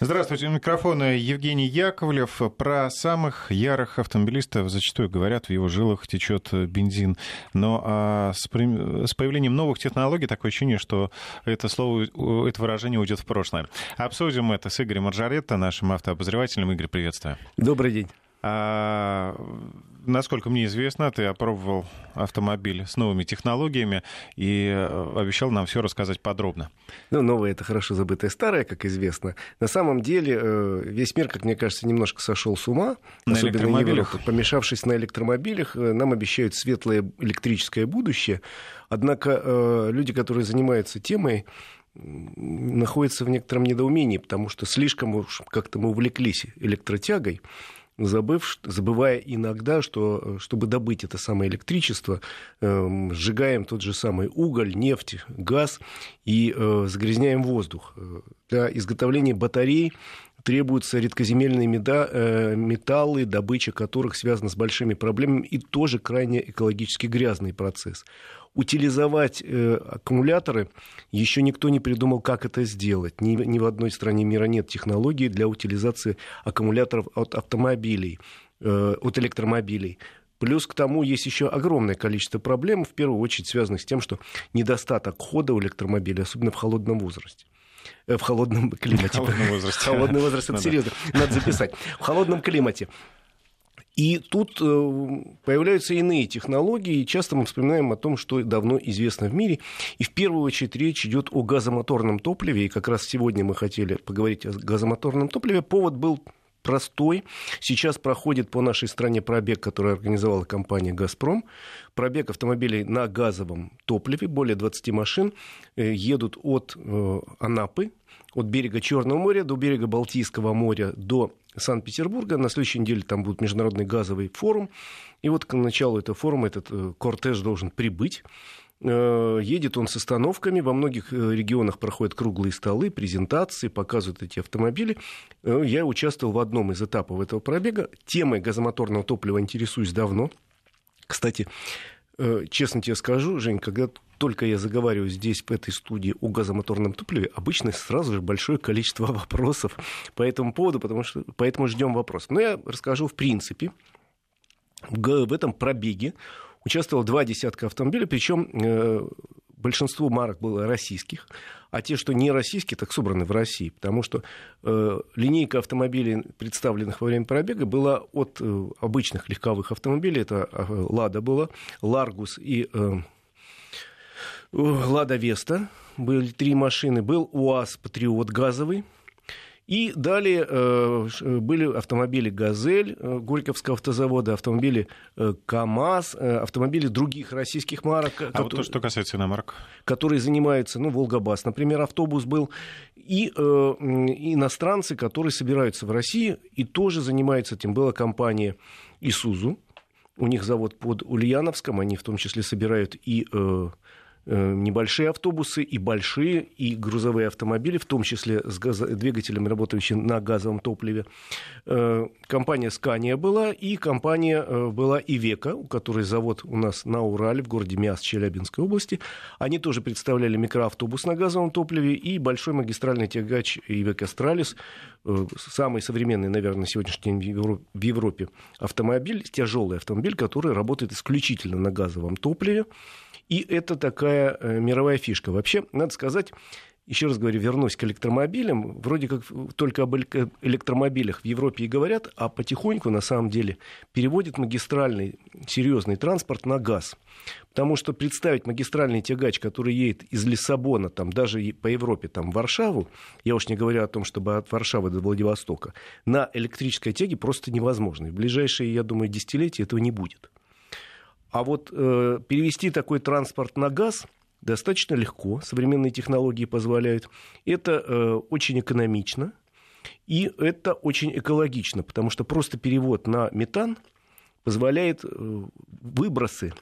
Здравствуйте, у микрофона Евгений Яковлев. Про самых ярых автомобилистов зачастую говорят, в его жилах течет бензин. Но а с, с появлением новых технологий такое ощущение, что это слово, это выражение уйдет в прошлое. Обсудим это с Игорем Маржаретто, нашим автообозревателем. Игорь, приветствую. Добрый день. А, насколько мне известно, ты опробовал автомобиль с новыми технологиями и э, обещал нам все рассказать подробно. Ну, новое это хорошо забытое старое, как известно. На самом деле э, весь мир, как мне кажется, немножко сошел с ума, на особенно Европа. Помешавшись на электромобилях, э, нам обещают светлое электрическое будущее. Однако люди, которые занимаются темой, находятся в некотором недоумении, потому что слишком уж как-то мы увлеклись электротягой забыв, забывая иногда, что чтобы добыть это самое электричество, э, сжигаем тот же самый уголь, нефть, газ и э, загрязняем воздух. Для изготовления батарей требуются редкоземельные э, металлы, добыча которых связана с большими проблемами и тоже крайне экологически грязный процесс утилизовать э, аккумуляторы еще никто не придумал, как это сделать. Ни, ни в одной стране мира нет технологии для утилизации аккумуляторов от автомобилей, э, от электромобилей. Плюс к тому есть еще огромное количество проблем, в первую очередь связанных с тем, что недостаток хода у электромобилей, особенно в холодном возрасте э, в холодном климате. В холодном возрасте. Холодный возраст, это серьезно, надо записать. В холодном климате и тут э, появляются иные технологии, и часто мы вспоминаем о том, что давно известно в мире. И в первую очередь речь идет о газомоторном топливе. И как раз сегодня мы хотели поговорить о газомоторном топливе. Повод был простой. Сейчас проходит по нашей стране пробег, который организовала компания «Газпром». Пробег автомобилей на газовом топливе. Более 20 машин э, едут от э, Анапы, от берега Черного моря до берега Балтийского моря до Санкт-Петербурга. На следующей неделе там будет международный газовый форум. И вот к началу этого форума этот э, кортеж должен прибыть. Э, едет он с остановками, во многих э, регионах проходят круглые столы, презентации, показывают эти автомобили. Я участвовал в одном из этапов этого пробега. Темой газомоторного топлива интересуюсь давно. Кстати, честно тебе скажу, Жень, когда только я заговариваю здесь, в этой студии, о газомоторном топливе, обычно сразу же большое количество вопросов по этому поводу, потому что, поэтому ждем вопросов. Но я расскажу в принципе. В этом пробеге участвовало два десятка автомобилей, причем э, большинство марок было российских, а те, что не российские, так собраны в России, потому что э, линейка автомобилей, представленных во время пробега, была от э, обычных легковых автомобилей, это э, «Лада» была, «Ларгус» и э, Лада Веста, были три машины, был УАЗ Патриот газовый, и далее э, были автомобили «Газель» э, Горьковского автозавода, автомобили э, КАМАЗ, э, автомобили других российских марок. А которые, вот то, что касается иномарок? Которые занимаются, ну, «Волгобас», например, автобус был. И э, иностранцы, которые собираются в России и тоже занимаются этим. Была компания «Исузу», у них завод под Ульяновском, они в том числе собирают и... Э, Э, небольшие автобусы и большие, и грузовые автомобили, в том числе с газ... двигателем, работающим на газовом топливе. Э, компания «Скания» была, и компания э, была «Ивека», у которой завод у нас на Урале, в городе Миас Челябинской области. Они тоже представляли микроавтобус на газовом топливе и большой магистральный тягач «Ивека Стралис», самый современный, наверное, на сегодняшний день в Европе автомобиль, тяжелый автомобиль, который работает исключительно на газовом топливе. И это такая э, мировая фишка. Вообще, надо сказать, еще раз говорю, вернусь к электромобилям. Вроде как только об электромобилях в Европе и говорят, а потихоньку, на самом деле, переводят магистральный серьезный транспорт на газ. Потому что представить магистральный тягач, который едет из Лиссабона, там, даже по Европе, там, в Варшаву, я уж не говорю о том, чтобы от Варшавы до Владивостока, на электрической тяге просто невозможно. И в ближайшие, я думаю, десятилетия этого не будет. А вот э, перевести такой транспорт на газ достаточно легко, современные технологии позволяют. Это э, очень экономично и это очень экологично, потому что просто перевод на метан позволяет э, выбросы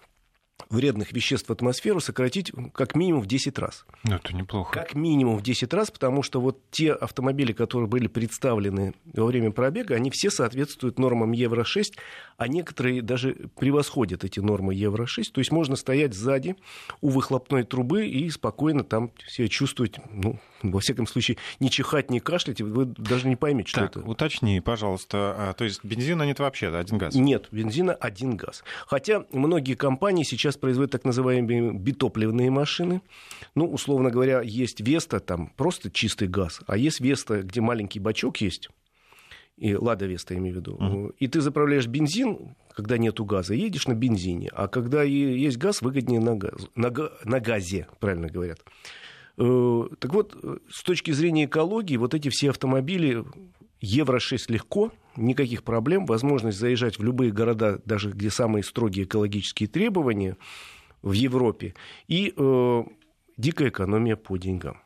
вредных веществ в атмосферу сократить как минимум в 10 раз. Ну, это неплохо. Как минимум в 10 раз, потому что вот те автомобили, которые были представлены во время пробега, они все соответствуют нормам Евро-6, а некоторые даже превосходят эти нормы Евро-6. То есть можно стоять сзади у выхлопной трубы и спокойно там себя чувствовать, ну, во всяком случае, не чихать, не кашлять, вы даже не поймете, что так, это. уточни, пожалуйста, а, то есть бензина нет вообще, один газ? Нет, бензина один газ. Хотя многие компании сейчас производят так называемые битопливные машины. Ну, условно говоря, есть Веста, там просто чистый газ, а есть Веста, где маленький бачок есть, и Лада Веста, я имею в виду. Uh-huh. И ты заправляешь бензин, когда нету газа, едешь на бензине. А когда есть газ, выгоднее на, газ, на, на газе, правильно говорят. Э, так вот, с точки зрения экологии, вот эти все автомобили Евро-6 легко, никаких проблем, возможность заезжать в любые города, даже где самые строгие экологические требования в Европе, и э, дикая экономия по деньгам.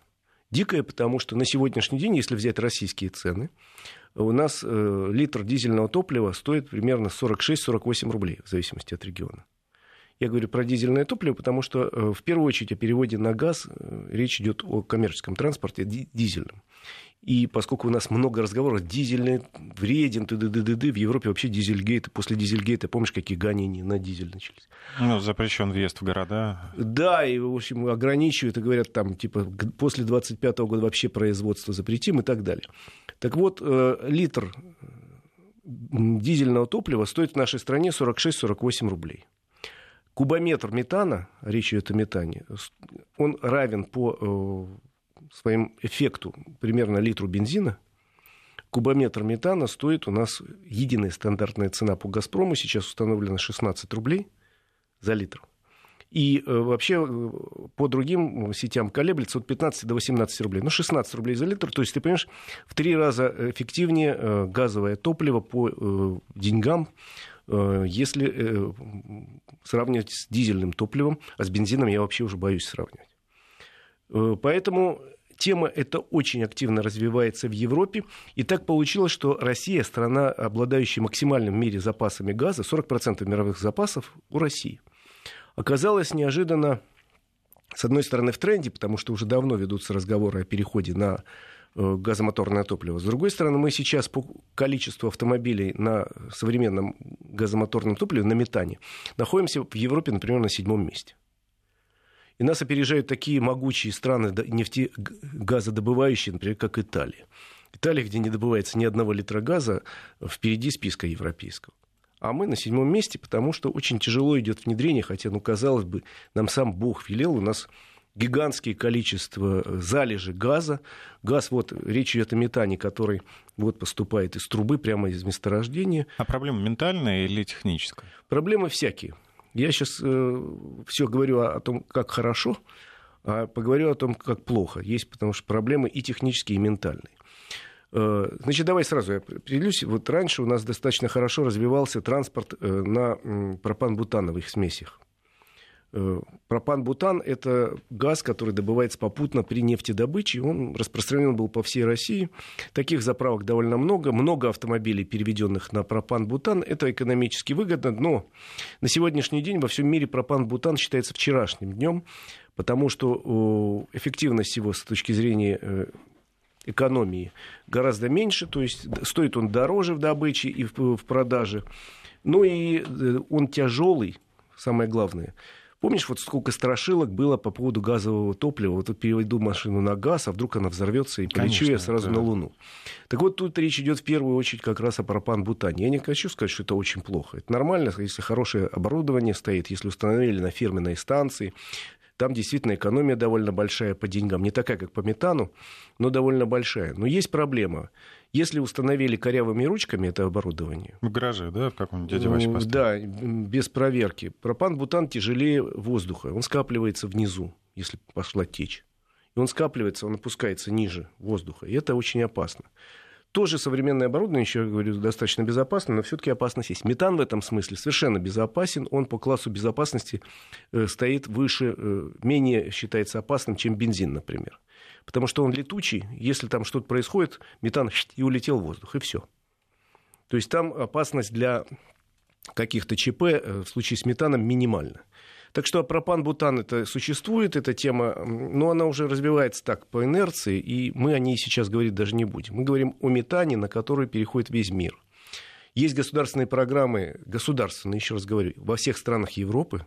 Дикая, потому что на сегодняшний день, если взять российские цены, у нас э, литр дизельного топлива стоит примерно 46-48 рублей, в зависимости от региона. Я говорю про дизельное топливо, потому что э, в первую очередь о переводе на газ э, речь идет о коммерческом транспорте дизельном. И поскольку у нас много разговоров, дизельный вреден, ты ды ды ды ды в Европе вообще дизельгейт, после дизельгейта, помнишь, какие гонения на дизель начались? Ну, запрещен въезд в города. Да, и, в общем, ограничивают, и говорят, там, типа, после 25 -го года вообще производство запретим и так далее. Так вот, э, литр дизельного топлива стоит в нашей стране 46-48 рублей. Кубометр метана, речь идет о метане, он равен по э, своему эффекту примерно литру бензина. Кубометр метана стоит у нас единая стандартная цена по «Газпрому», сейчас установлена 16 рублей за литр. И э, вообще э, по другим сетям колеблется от 15 до 18 рублей. Ну, 16 рублей за литр. То есть, ты понимаешь, в три раза эффективнее газовое топливо по деньгам, если сравнивать с дизельным топливом, а с бензином я вообще уже боюсь сравнивать. Поэтому тема эта очень активно развивается в Европе. И так получилось, что Россия, страна, обладающая максимальным в мире запасами газа, 40% мировых запасов у России – оказалось неожиданно, с одной стороны, в тренде, потому что уже давно ведутся разговоры о переходе на э, газомоторное топливо. С другой стороны, мы сейчас по количеству автомобилей на современном газомоторном топливе, на метане, находимся в Европе, например, на седьмом месте. И нас опережают такие могучие страны нефтегазодобывающие, например, как Италия. Италия, где не добывается ни одного литра газа, впереди списка европейского а мы на седьмом месте, потому что очень тяжело идет внедрение, хотя, ну, казалось бы, нам сам Бог велел, у нас гигантские количество залежи газа. Газ, вот речь идет о метане, который вот поступает из трубы прямо из месторождения. А проблема ментальная или техническая? Проблемы всякие. Я сейчас э, все говорю о, о том, как хорошо, а поговорю о том, как плохо. Есть потому что проблемы и технические, и ментальные. Э, значит, давай сразу я определюсь. Вот раньше у нас достаточно хорошо развивался транспорт э, на пропан-бутановых смесях. Э, пропан-бутан – это газ, который добывается попутно при нефтедобыче. Он распространен был по всей России. Таких заправок довольно много. Много автомобилей, переведенных на пропан-бутан. Это экономически выгодно. Но на сегодняшний день во всем мире пропан-бутан считается вчерашним днем, потому что эффективность его с точки зрения экономии гораздо меньше, то есть стоит он дороже в добыче и в, в продаже. Ну и э, он тяжелый, самое главное. Помнишь, вот сколько страшилок было по поводу газового топлива? Вот переведу машину на газ, а вдруг она взорвется и полечу я сразу да. на Луну. Так вот, тут речь идет в первую очередь как раз о пропан-бутане. Я не хочу сказать, что это очень плохо. Это нормально, если хорошее оборудование стоит, если установили на фирменной станции, там действительно экономия довольно большая по деньгам. Не такая, как по метану, но довольно большая. Но есть проблема. Если установили корявыми ручками это оборудование... В гараже, да, в каком-нибудь дядя Вася поставил? Да, без проверки. Пропан-бутан тяжелее воздуха. Он скапливается внизу, если пошла течь. И он скапливается, он опускается ниже воздуха. И это очень опасно. Тоже современное оборудование, еще говорю, достаточно безопасно, но все-таки опасность есть. Метан в этом смысле совершенно безопасен. Он по классу безопасности э, стоит выше, э, менее считается опасным, чем бензин, например. Потому что он летучий, если там что-то происходит, метан и улетел в воздух, и все. То есть там опасность для каких-то ЧП э, в случае с метаном минимальна. Так что пропан-бутан это существует, эта тема, но она уже развивается так по инерции, и мы о ней сейчас говорить даже не будем. Мы говорим о метане, на который переходит весь мир. Есть государственные программы, государственные, еще раз говорю, во всех странах Европы,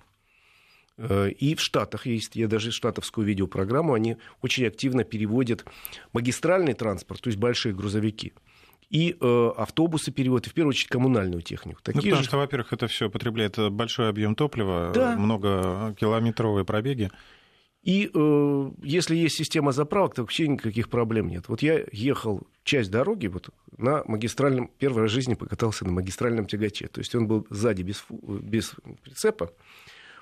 э, и в Штатах есть, я даже штатовскую видеопрограмму, они очень активно переводят магистральный транспорт, то есть большие грузовики, и э, автобусы переводят, и в первую очередь коммунальную технику. Такие ну, потому же... что, во-первых, это все потребляет большой объем топлива, да. многокилометровые пробеги. И э, если есть система заправок, то вообще никаких проблем нет. Вот я ехал часть дороги вот, на магистральном, первый раз в жизни покатался на магистральном тягаче. То есть он был сзади без, без прицепа,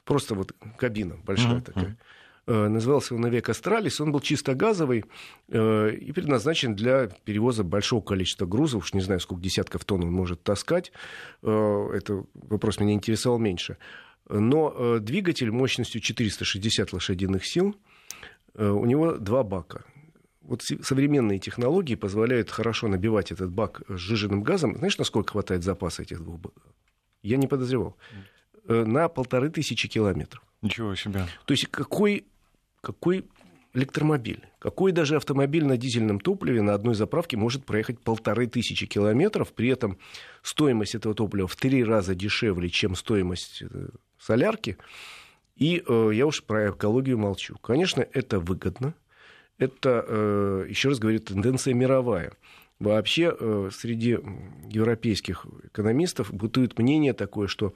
просто вот кабина большая uh-huh. такая. Э, назывался он «Навек Астралис». Он был чисто газовый э, и предназначен для перевоза большого количества грузов. Уж не знаю, сколько десятков тонн он может таскать. Э, это вопрос меня интересовал меньше. Но двигатель мощностью 460 лошадиных сил, у него два бака. Вот современные технологии позволяют хорошо набивать этот бак сжиженным газом. Знаешь, насколько хватает запаса этих двух баков? Я не подозревал. На полторы тысячи километров. Ничего себе. То есть какой какой электромобиль, какой даже автомобиль на дизельном топливе на одной заправке может проехать полторы тысячи километров, при этом стоимость этого топлива в три раза дешевле, чем стоимость э, солярки. И э, я уж про экологию молчу. Конечно, это выгодно. Это, э, еще раз говорю, тенденция мировая. Вообще э, среди европейских экономистов бытует мнение такое, что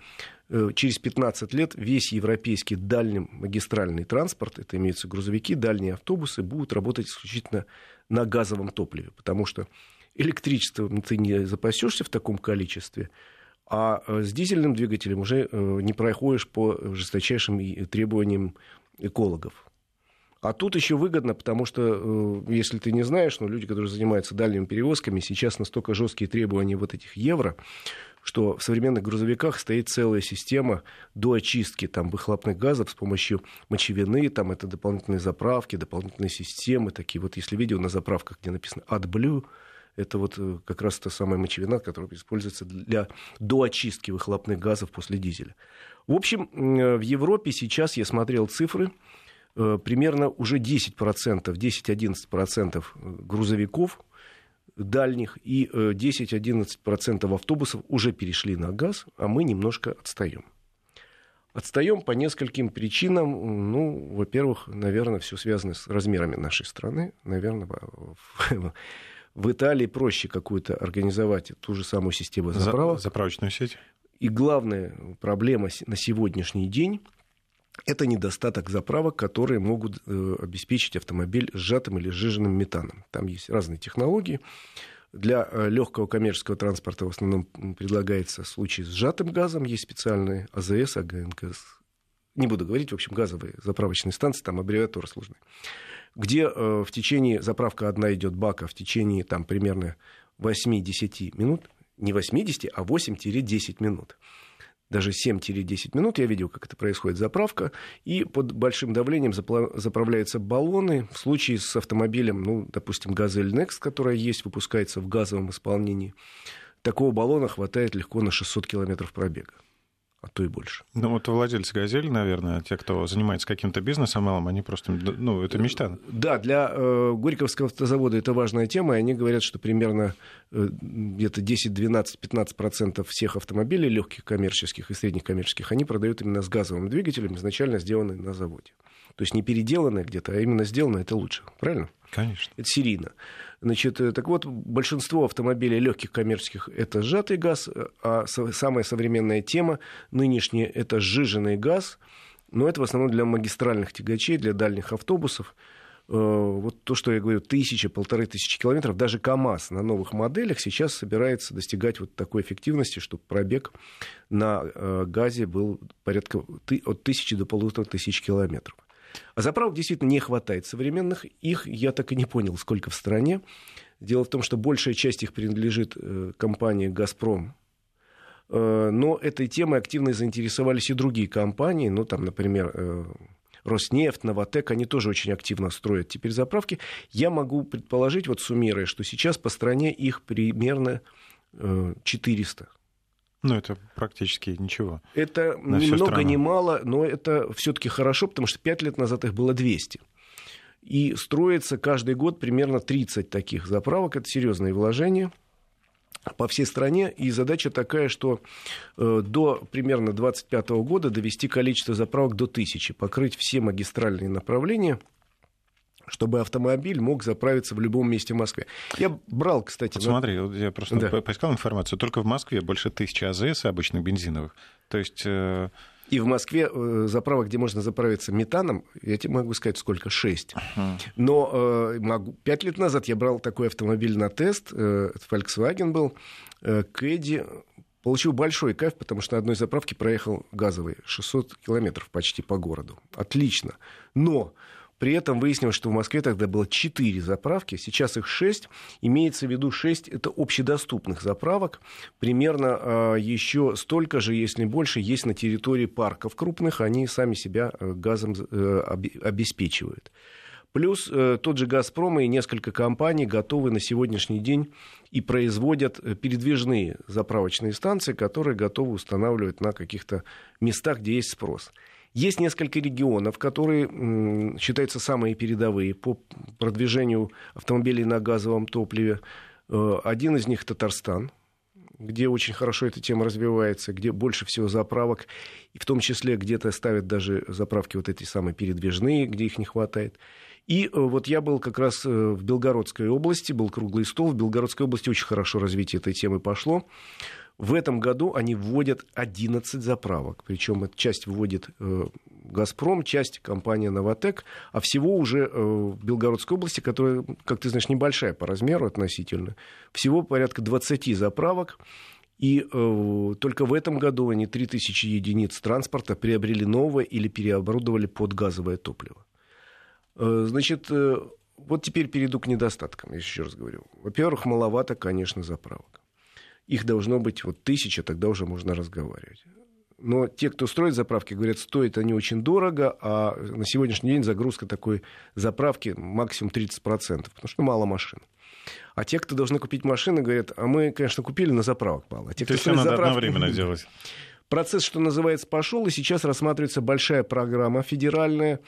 через 15 лет весь европейский дальний магистральный транспорт, это имеются грузовики, дальние автобусы, будут работать исключительно на газовом топливе, потому что электричество ты не запасешься в таком количестве, а э, с дизельным двигателем уже не проходишь по жесточайшим требованиям экологов. А тут еще выгодно, потому что, э, если ты не знаешь, но люди, которые занимаются дальними перевозками, сейчас настолько жесткие требования вот этих евро, что в современных грузовиках стоит целая система до очистки там, выхлопных газов с помощью мочевины, там это дополнительные заправки, дополнительные системы, такие вот, если видео на заправках, где написано AdBlue, это вот э, как раз та самая мочевина, которая используется для доочистки выхлопных газов после дизеля. В общем, э, в Европе сейчас я смотрел цифры, Э, примерно уже 10%, 10-11% грузовиков дальних и 10-11% э, автобусов уже перешли на газ, а мы немножко отстаем. Отстаем по нескольким причинам. Ну, во-первых, наверное, все связано с размерами нашей страны. Наверное, в, в Италии проще какую-то организовать ту же самую систему заправок. Заправочную сеть. И главная проблема на сегодняшний день это недостаток заправок, которые могут э, обеспечить автомобиль сжатым или сжиженным метаном. Там есть разные технологии. Для э, легкого коммерческого транспорта в основном предлагается случай с сжатым газом. Есть специальные АЗС, АГНКС. Не буду говорить, в общем, газовые заправочные станции, там аббревиатура сложная. Где э, в течение, заправка одна идет бака в течение там примерно 8-10 минут, не 80, а 8-10 минут даже 7-10 минут. Я видел, как это происходит, заправка. И под большим давлением заправляются баллоны. В случае с автомобилем, ну, допустим, «Газель Next», которая есть, выпускается в газовом исполнении, такого баллона хватает легко на 600 километров пробега а то и больше. Ну вот владельцы «Газели», наверное, те, кто занимается каким-то бизнесом малым, они просто, ну, это мечта. Да, для э, Горьковского автозавода это важная тема, и они говорят, что примерно э, где-то 10, 12, 15 процентов всех автомобилей легких коммерческих и средних коммерческих, они продают именно с газовым двигателем, изначально сделанные на заводе. То есть не переделанное где-то, а именно сделанное это лучше. Правильно? Конечно. Это серийно. Значит, э, так вот, большинство автомобилей легких коммерческих – это сжатый газ, а самая современная тема нынешняя – это сжиженный газ, но это в основном для магистральных тягачей, для дальних автобусов. Э, вот то, что я говорю, тысяча, полторы тысячи километров, даже КАМАЗ на новых моделях сейчас собирается достигать вот такой эффективности, чтобы пробег на э, газе был порядка от тысячи до полутора тысяч километров. А заправок действительно не хватает современных. Их я так и не понял, сколько в стране. Дело в том, что большая часть их принадлежит э, компании «Газпром», э, но этой темой активно заинтересовались и другие компании, ну, там, например, э, Роснефть, Новотек, они тоже очень активно строят теперь заправки. Я могу предположить, вот суммируя, что сейчас по стране их примерно 400. Ну, это практически ничего. Это ни много ни мало, но это все-таки хорошо, потому что 5 лет назад их было 200. И строится каждый год примерно 30 таких заправок. Это серьезные вложения по всей стране. И задача такая, что э, до примерно 2025 года довести количество заправок до тысячи, покрыть все магистральные направления – чтобы автомобиль мог заправиться в любом месте в Москве. Я брал, кстати... Вот смотри, вот я просто да. поискал информацию. Только в Москве больше тысячи АЗС обычных бензиновых. То есть... Э, и в Москве э, заправок, где можно заправиться метаном, я тебе могу сказать, сколько? Шесть. Uh-huh. Но э, могу... пять лет назад я брал такой автомобиль на тест, э, Volkswagen был, э, Кэдди, получил большой кайф, потому что на одной заправке проехал газовый 600 километров почти по городу. Отлично. Но при этом выяснилось, что в Москве тогда было 4 заправки, сейчас их 6. Имеется в виду 6 это общедоступных заправок. Примерно э, еще столько же, если больше, есть на территории парков крупных. Они сами себя э, газом э, обеспечивают. Плюс э, тот же «Газпром» и несколько компаний готовы на сегодняшний день и производят э, передвижные заправочные станции, которые готовы устанавливать на каких-то местах, где есть спрос. Есть несколько регионов, которые считаются самые передовые по продвижению автомобилей на газовом топливе. Э, один из них Татарстан, где очень хорошо эта тема развивается, где больше всего заправок, и в том числе где-то ставят даже заправки вот эти самые передвижные, где их не хватает. И э, вот я был как раз э, в Белгородской области, был круглый стол. В Белгородской области очень хорошо развитие этой темы пошло. В этом году они вводят 11 заправок. Причем эта часть вводит э, «Газпром», часть компания «Новотек», а всего уже э, в Белгородской области, которая, как ты знаешь, небольшая по размеру относительно, всего порядка 20 заправок. И э, только в этом году они 3000 единиц транспорта приобрели новое или переоборудовали под газовое топливо. Э, значит, э, вот теперь перейду к недостаткам, еще раз говорю. Во-первых, маловато, конечно, заправок их должно быть вот тысяча, тогда уже можно разговаривать. Но те, кто строит заправки, говорят, стоят они очень дорого, а на сегодняшний день загрузка такой заправки максимум 30%, потому что мало машин. А те, кто должны купить машины, говорят, а мы, конечно, купили, но заправок мало. А те, То есть все надо заправки... одновременно делать. Процесс, что называется, пошел, и сейчас рассматривается большая программа федеральная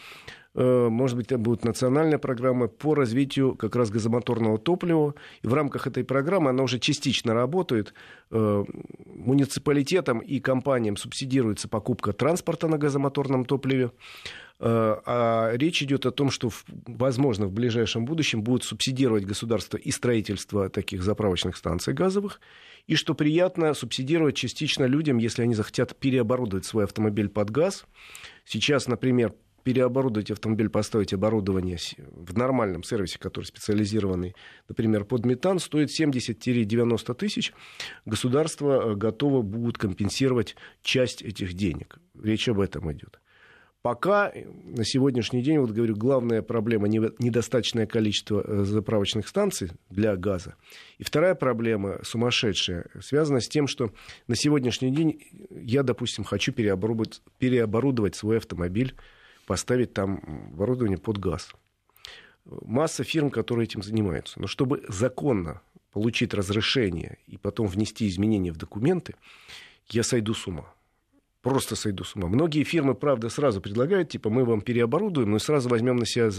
Э, может быть, это будет национальная программа по развитию как раз газомоторного топлива. И в рамках этой программы она уже частично работает. Э, муниципалитетам и компаниям субсидируется покупка транспорта на газомоторном топливе. Э, а речь идет о том, что, возможно, в ближайшем будущем будет субсидировать государство и строительство таких заправочных станций газовых, и, что приятно, субсидировать частично людям, если они захотят переоборудовать свой автомобиль под газ. Сейчас, например, переоборудовать автомобиль, поставить оборудование в нормальном сервисе, который специализированный, например, под метан, стоит 70-90 тысяч. Государство э, готово будет компенсировать часть этих денег. Речь об этом идет. Пока э, на сегодняшний день, вот говорю, главная проблема недостаточное количество э, заправочных станций для газа. И вторая проблема, сумасшедшая, связана с тем, что на сегодняшний день я, допустим, хочу переоборудовать, переоборудовать свой автомобиль поставить там оборудование под газ. Масса фирм, которые этим занимаются. Но чтобы законно получить разрешение и потом внести изменения в документы, я сойду с ума. Просто сойду с ума. Многие фирмы, правда, сразу предлагают, типа, мы вам переоборудуем, но сразу возьмем на себя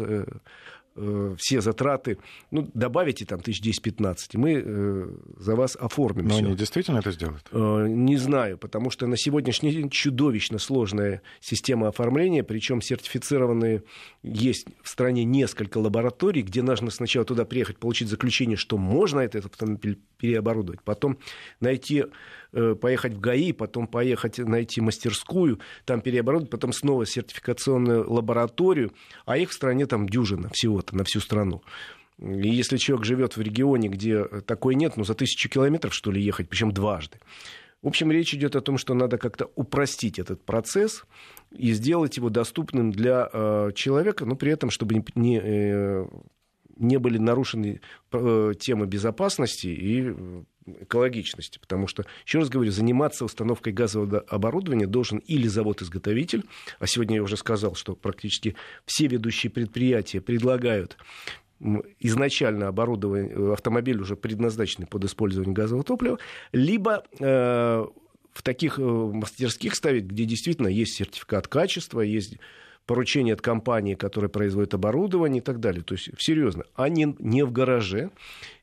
э, все затраты, ну, добавите там тысяч 10-15, мы э, за вас оформим Но всё. они действительно это сделают? Э, не знаю, потому что на сегодняшний день чудовищно сложная система оформления, причем сертифицированные есть в стране несколько лабораторий, где нужно сначала туда приехать, получить заключение, что можно этот автомобиль переоборудовать, потом найти Э, поехать в ГАИ, потом поехать найти мастерскую, там переоборудовать, потом снова сертификационную лабораторию, а их в стране там дюжина всего-то на всю страну. И если человек живет в регионе, где такой нет, ну за тысячу километров, что ли, ехать, причем дважды. В общем, речь идет о том, что надо как-то упростить этот процесс и сделать его доступным для э, человека, но при этом, чтобы не, э, не были нарушены э, темы безопасности и экологичности, потому что, еще раз говорю, заниматься установкой газового оборудования должен или завод-изготовитель, а сегодня я уже сказал, что практически все ведущие предприятия предлагают изначально оборудование, автомобиль уже предназначенный под использование газового топлива, либо э, в таких мастерских ставить, где действительно есть сертификат качества, есть поручение от компании, которая производит оборудование и так далее. То есть серьезно, а не, не в гараже,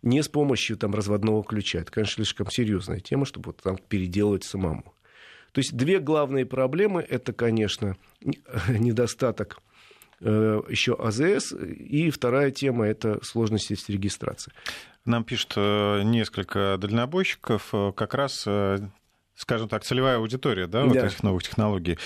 не с помощью там, разводного ключа. Это, конечно, слишком серьезная тема, чтобы вот там переделывать самому. То есть две главные проблемы – это, конечно, недостаток э, еще АЗС, и вторая тема – это сложности с регистрацией. Нам пишут э, несколько дальнобойщиков, э, как раз скажем так, целевая аудитория да, да. вот этих новых технологий.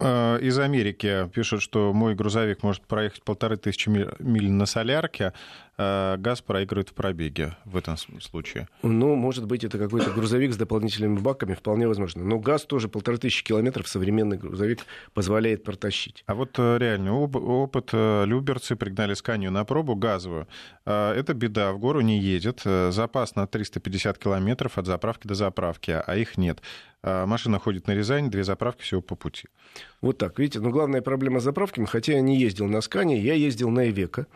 Э, из Америки пишут, что мой грузовик может проехать полторы тысячи миль на солярке, газ проигрывает в пробеге в этом случае. Ну, может быть, это какой-то грузовик с дополнительными баками, вполне возможно. Но газ тоже полторы тысячи километров современный грузовик позволяет протащить. А вот э, реальный опыт. Э, люберцы пригнали сканию на пробу газовую. Это беда, в гору не едет. Запас на 350 километров от заправки до заправки, а их нет. Машина ходит на Рязань, две заправки всего по пути. Вот так, видите, ну главная проблема с заправками, хотя я не ездил на Скане, я ездил на Ивека.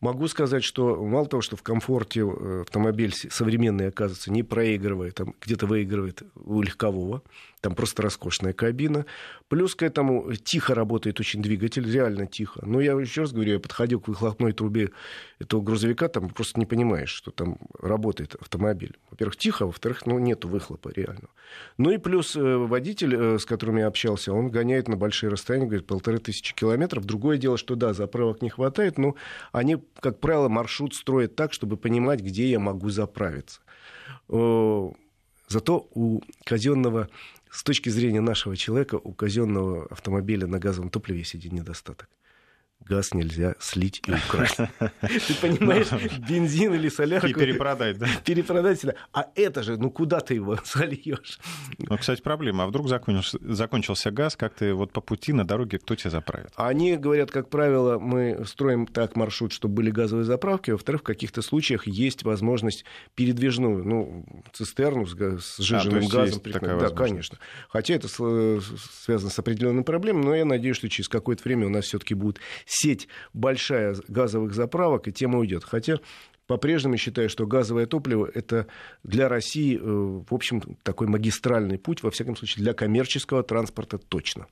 Могу сказать, что мало того, что в комфорте э, автомобиль современный, оказывается, не проигрывает, там где-то выигрывает у легкового, там просто роскошная кабина. Плюс к этому тихо работает очень двигатель, реально тихо. Но я еще раз говорю, я подходил к выхлопной трубе этого грузовика, там просто не понимаешь, что там работает автомобиль. Во-первых, тихо, во-вторых, ну, нету выхлопа реально. Ну и плюс э, водитель, э, с которым я общался, он гоняет на большие расстояния, говорит, полторы тысячи километров. Другое дело, что да, заправок не хватает, но они, как правило, маршрут строят так, чтобы понимать, где я могу заправиться. Зато у казенного с точки зрения нашего человека у казенного автомобиля на газовом топливе один недостаток газ нельзя слить и украсть. Ты понимаешь, бензин или солярку... И перепродать, да? Перепродать всегда. А это же, ну куда ты его сольешь? Ну, кстати, проблема. А вдруг закончился, газ, как ты вот по пути на дороге, кто тебя заправит? Они говорят, как правило, мы строим так маршрут, чтобы были газовые заправки. Во-вторых, в каких-то случаях есть возможность передвижную, ну, цистерну с, с жиженным а, газом. да, конечно. Хотя это связано с определенными проблемами, но я надеюсь, что через какое-то время у нас все-таки будут сеть большая газовых заправок, и тема уйдет. Хотя по-прежнему считаю, что газовое топливо – это для России, э, в общем, такой магистральный путь, во всяком случае, для коммерческого транспорта точно.